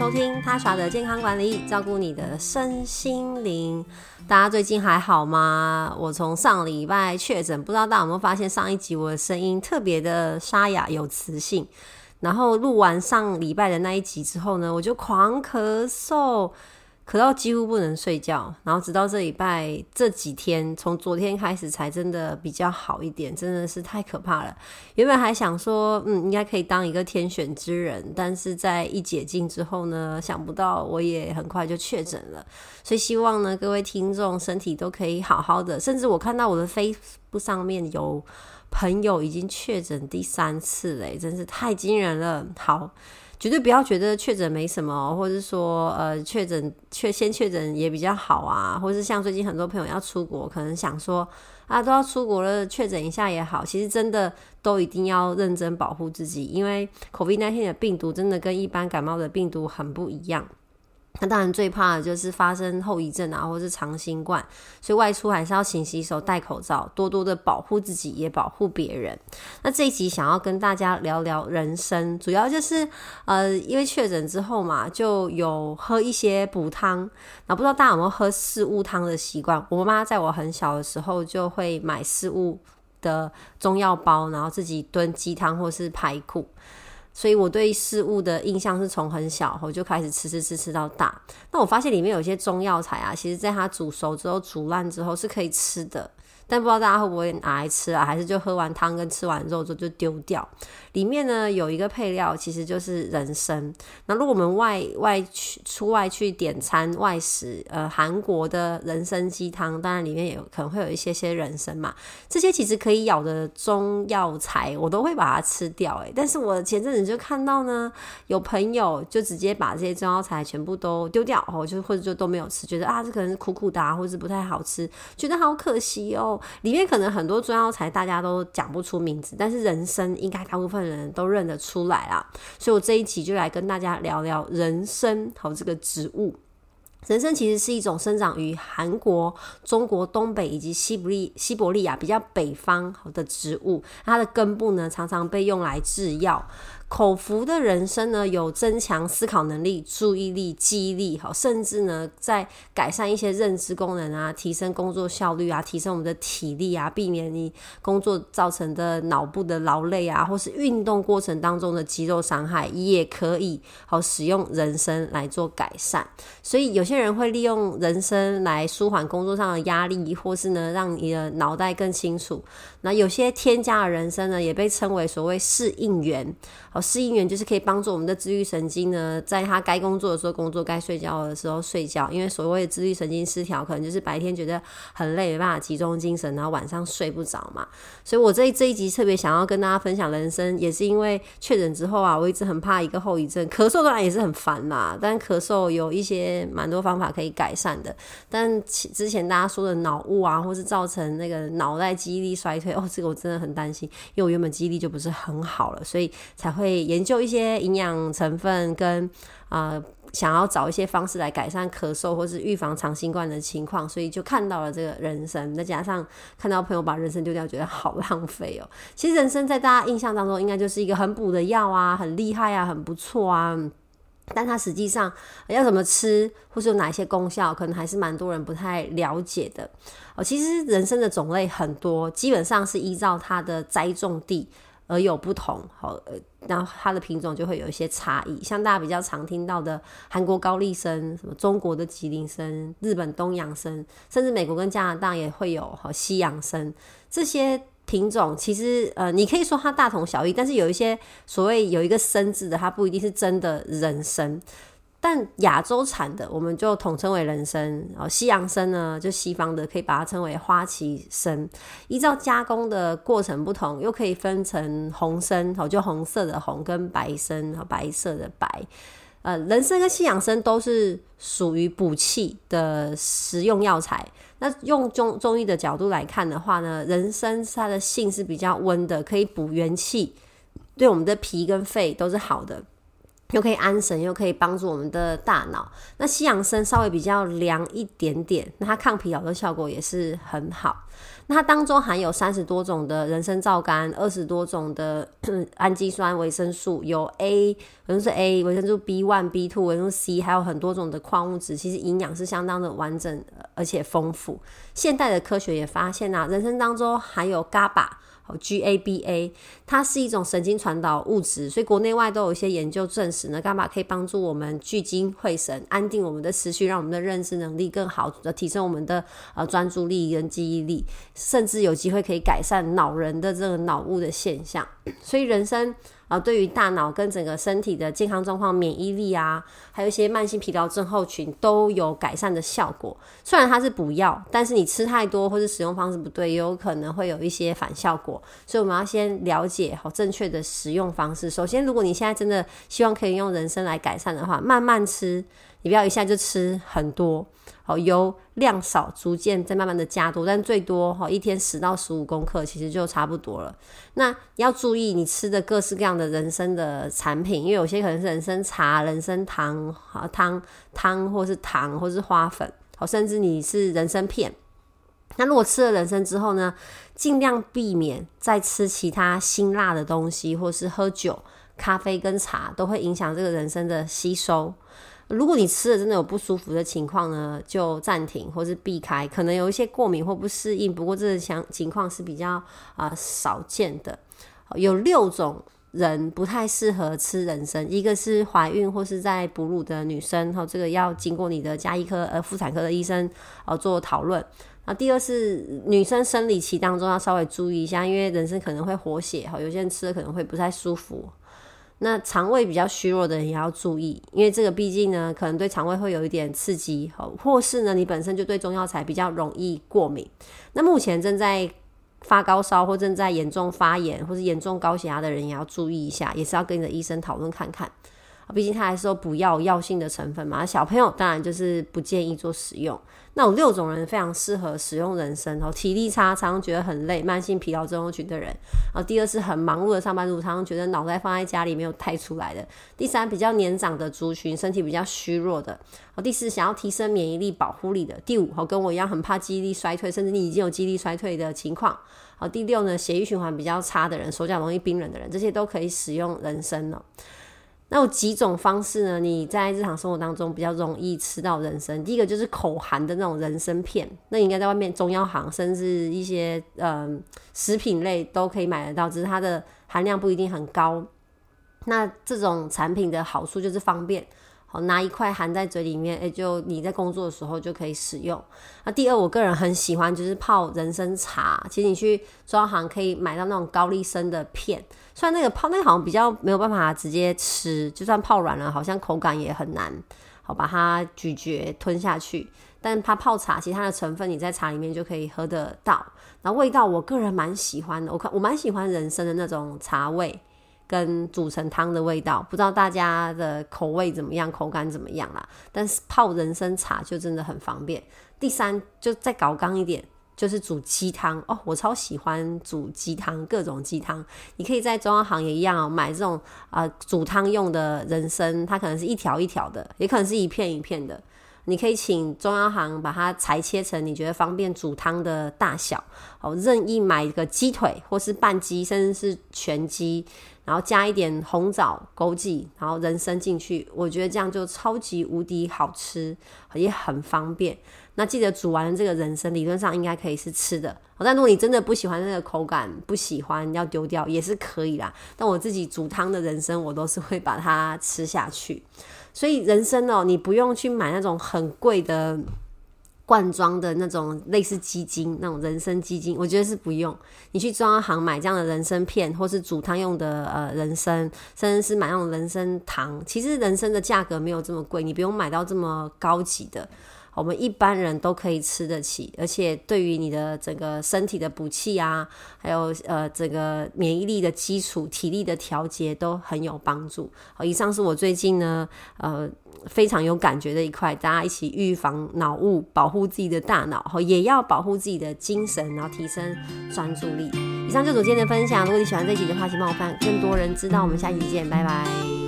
收听他耍的健康管理，照顾你的身心灵。大家最近还好吗？我从上礼拜确诊，不知道大家有没有发现，上一集我的声音特别的沙哑有磁性。然后录完上礼拜的那一集之后呢，我就狂咳嗽。咳到几乎不能睡觉，然后直到这礼拜这几天，从昨天开始才真的比较好一点，真的是太可怕了。原本还想说，嗯，应该可以当一个天选之人，但是在一解禁之后呢，想不到我也很快就确诊了。所以希望呢，各位听众身体都可以好好的。甚至我看到我的 Facebook 上面有朋友已经确诊第三次了，真是太惊人了。好。绝对不要觉得确诊没什么，或者说呃确诊确先确诊也比较好啊，或是像最近很多朋友要出国，可能想说啊都要出国了，确诊一下也好。其实真的都一定要认真保护自己，因为 COVID-19 的病毒真的跟一般感冒的病毒很不一样。那当然最怕的就是发生后遗症啊，或是长新冠，所以外出还是要勤洗手、戴口罩，多多的保护自己，也保护别人。那这一集想要跟大家聊聊人参，主要就是呃，因为确诊之后嘛，就有喝一些补汤。那不知道大家有没有喝四物汤的习惯？我妈在我很小的时候就会买四物的中药包，然后自己炖鸡汤或是排骨。所以我对事物的印象是从很小我就开始吃吃吃吃到大。那我发现里面有些中药材啊，其实在它煮熟之后、煮烂之后是可以吃的。但不知道大家会不会拿来吃啊？还是就喝完汤跟吃完肉之后就丢掉？里面呢有一个配料，其实就是人参。那如果我们外外去出外去点餐外食，呃，韩国的人参鸡汤，当然里面也有可能会有一些些人参嘛。这些其实可以咬的中药材，我都会把它吃掉。诶，但是我前阵子就看到呢，有朋友就直接把这些中药材全部都丢掉，哦，就或者就都没有吃，觉得啊，这可能是苦苦的，啊，或者是不太好吃，觉得好可惜哦。里面可能很多中药材大家都讲不出名字，但是人参应该大部分人都认得出来啦。所以我这一期就来跟大家聊聊人参和这个植物。人参其实是一种生长于韩国、中国东北以及西伯利西伯利亚比较北方的植物，它的根部呢常常被用来制药。口服的人参呢，有增强思考能力、注意力、记忆力，好，甚至呢，在改善一些认知功能啊，提升工作效率啊，提升我们的体力啊，避免你工作造成的脑部的劳累啊，或是运动过程当中的肌肉伤害，也可以好使用人参来做改善。所以有些人会利用人参来舒缓工作上的压力，或是呢，让你的脑袋更清楚。那有些添加的人参呢，也被称为所谓适应源。适应原就是可以帮助我们的自律神经呢，在它该工作的时候工作，该睡觉的时候睡觉。因为所谓的自律神经失调，可能就是白天觉得很累，没办法集中精神，然后晚上睡不着嘛。所以我这这一集特别想要跟大家分享人生，也是因为确诊之后啊，我一直很怕一个后遗症，咳嗽当然也是很烦啦。但咳嗽有一些蛮多方法可以改善的。但之前大家说的脑雾啊，或是造成那个脑袋记忆力衰退。哦，这个我真的很担心，因为我原本记忆力就不是很好了，所以才会研究一些营养成分跟啊、想要找一些方式来改善咳嗽或是预防长新冠的情况，所以就看到了这个人参，再加上看到朋友把人参丢掉，觉得好浪费哦。其实人参在大家印象当中，应该就是一个很补的药啊，很厉害啊，很不错啊。但它实际上要怎么吃，或是有哪些功效，可能还是蛮多人不太了解的哦。其实人参的种类很多，基本上是依照它的栽种地而有不同。好，呃，然后它的品种就会有一些差异。像大家比较常听到的韩国高丽参，什么中国的吉林参、日本东洋参，甚至美国跟加拿大也会有和西洋参这些。品种其实呃，你可以说它大同小异，但是有一些所谓有一个生字的，它不一定是真的人参。但亚洲产的我们就统称为人参，然后西洋参呢，就西方的可以把它称为花旗参。依照加工的过程不同，又可以分成红参，哦，就红色的红跟白参，白色的白。呃，人参跟西洋参都是属于补气的食用药材。那用中中医的角度来看的话呢，人参它的性是比较温的，可以补元气，对我们的脾跟肺都是好的。又可以安神，又可以帮助我们的大脑。那西洋参稍微比较凉一点点，那它抗疲劳的效果也是很好。那它当中含有三十多种的人参皂苷，二十多种的 氨基酸、维生素，有 A 维生素 A、维生素 B one、B two、维生素 C，还有很多种的矿物质。其实营养是相当的完整而且丰富。现代的科学也发现啊，人参当中含有 GABA。GABA，它是一种神经传导物质，所以国内外都有一些研究证实呢伽马可以帮助我们聚精会神，安定我们的思绪，让我们的认知能力更好，提升我们的呃专注力跟记忆力，甚至有机会可以改善老人的这个脑雾的现象。所以人生。啊，对于大脑跟整个身体的健康状况、免疫力啊，还有一些慢性疲劳症候群都有改善的效果。虽然它是补药，但是你吃太多或者使用方式不对，也有可能会有一些反效果。所以我们要先了解好正确的使用方式。首先，如果你现在真的希望可以用人参来改善的话，慢慢吃。你不要一下就吃很多，好，油量少逐渐再慢慢的加多，但最多哈一天十到十五公克，其实就差不多了。那要注意你吃的各式各样的人参的产品，因为有些可能是人参茶、人参糖、好汤汤或是糖或是花粉，好，甚至你是人参片。那如果吃了人参之后呢，尽量避免再吃其他辛辣的东西，或是喝酒、咖啡跟茶，都会影响这个人参的吸收。如果你吃了真的有不舒服的情况呢，就暂停或是避开，可能有一些过敏或不适应。不过这个情情况是比较啊、少见的。有六种人不太适合吃人参，一个是怀孕或是在哺乳的女生，哈，这个要经过你的家医科呃妇产科的医生呃做讨论。啊，第二是女生生理期当中要稍微注意一下，因为人参可能会活血，哈，有些人吃了可能会不太舒服。那肠胃比较虚弱的人也要注意，因为这个毕竟呢，可能对肠胃会有一点刺激，或是呢，你本身就对中药材比较容易过敏。那目前正在发高烧或正在严重发炎或是严重高血压的人也要注意一下，也是要跟你的医生讨论看看。毕竟它还是有补药药性的成分嘛，小朋友当然就是不建议做使用。那有六种人非常适合使用人参哦，体力差，常常觉得很累，慢性疲劳症候群的人。然后第二是很忙碌的上班族，常常觉得脑袋放在家里没有带出来的。第三，比较年长的族群，身体比较虚弱的。第四，想要提升免疫力、保护力的。第五，好，跟我一样很怕记忆力衰退，甚至你已经有记忆力衰退的情况。好，第六呢，血液循环比较差的人，手脚容易冰冷的人，这些都可以使用人参哦。那有几种方式呢？你在日常生活当中比较容易吃到人参。第一个就是口含的那种人参片，那应该在外面中药行，甚至一些嗯、呃、食品类都可以买得到，只是它的含量不一定很高。那这种产品的好处就是方便。好，拿一块含在嘴里面，诶、就你在工作的时候就可以使用。那第二，我个人很喜欢就是泡人参茶。其实你去中行可以买到那种高丽参的片，虽然那个泡那个好像比较没有办法直接吃，就算泡软了，好像口感也很难好把它咀嚼吞下去。但它泡茶，其他的成分你在茶里面就可以喝得到。然后味道，我个人蛮喜欢的，我看我蛮喜欢人参的那种茶味。跟煮成汤的味道，不知道大家的口味怎么样，口感怎么样啦？但是泡人参茶就真的很方便。第三，就再搞刚一点，就是煮鸡汤哦，我超喜欢煮鸡汤，各种鸡汤。你可以在中药行也一样哦，买这种啊、煮汤用的人参，它可能是一条一条的，也可能是一片一片的。你可以请中央行把它裁切成你觉得方便煮汤的大小，哦，任意买一个鸡腿或是半鸡，甚至是全鸡。然后加一点红枣、枸杞，然后人参进去，我觉得这样就超级无敌好吃，也很方便。那记得煮完这个人参，理论上应该可以是吃的。但如果你真的不喜欢那个口感，不喜欢要丢掉也是可以啦。但我自己煮汤的人参，我都是会把它吃下去。所以人参哦，你不用去买那种很贵的。罐装的那种类似鸡精，那种人参鸡精，我觉得是不用。你去中药行买这样的人参片，或是煮汤用的呃人参，甚至是买那种人参糖。其实人参的价格没有这么贵，你不用买到这么高级的。我们一般人都可以吃得起，而且对于你的整个身体的补气啊，还有呃整个免疫力的基础、体力的调节都很有帮助。好，以上是我最近呢呃非常有感觉的一块，大家一起预防脑雾，保护自己的大脑，好，也要保护自己的精神，然后提升专注力。以上就是我今天的分享，如果你喜欢这一集的话，请帮我翻，更多人知道。我们下期见，拜拜。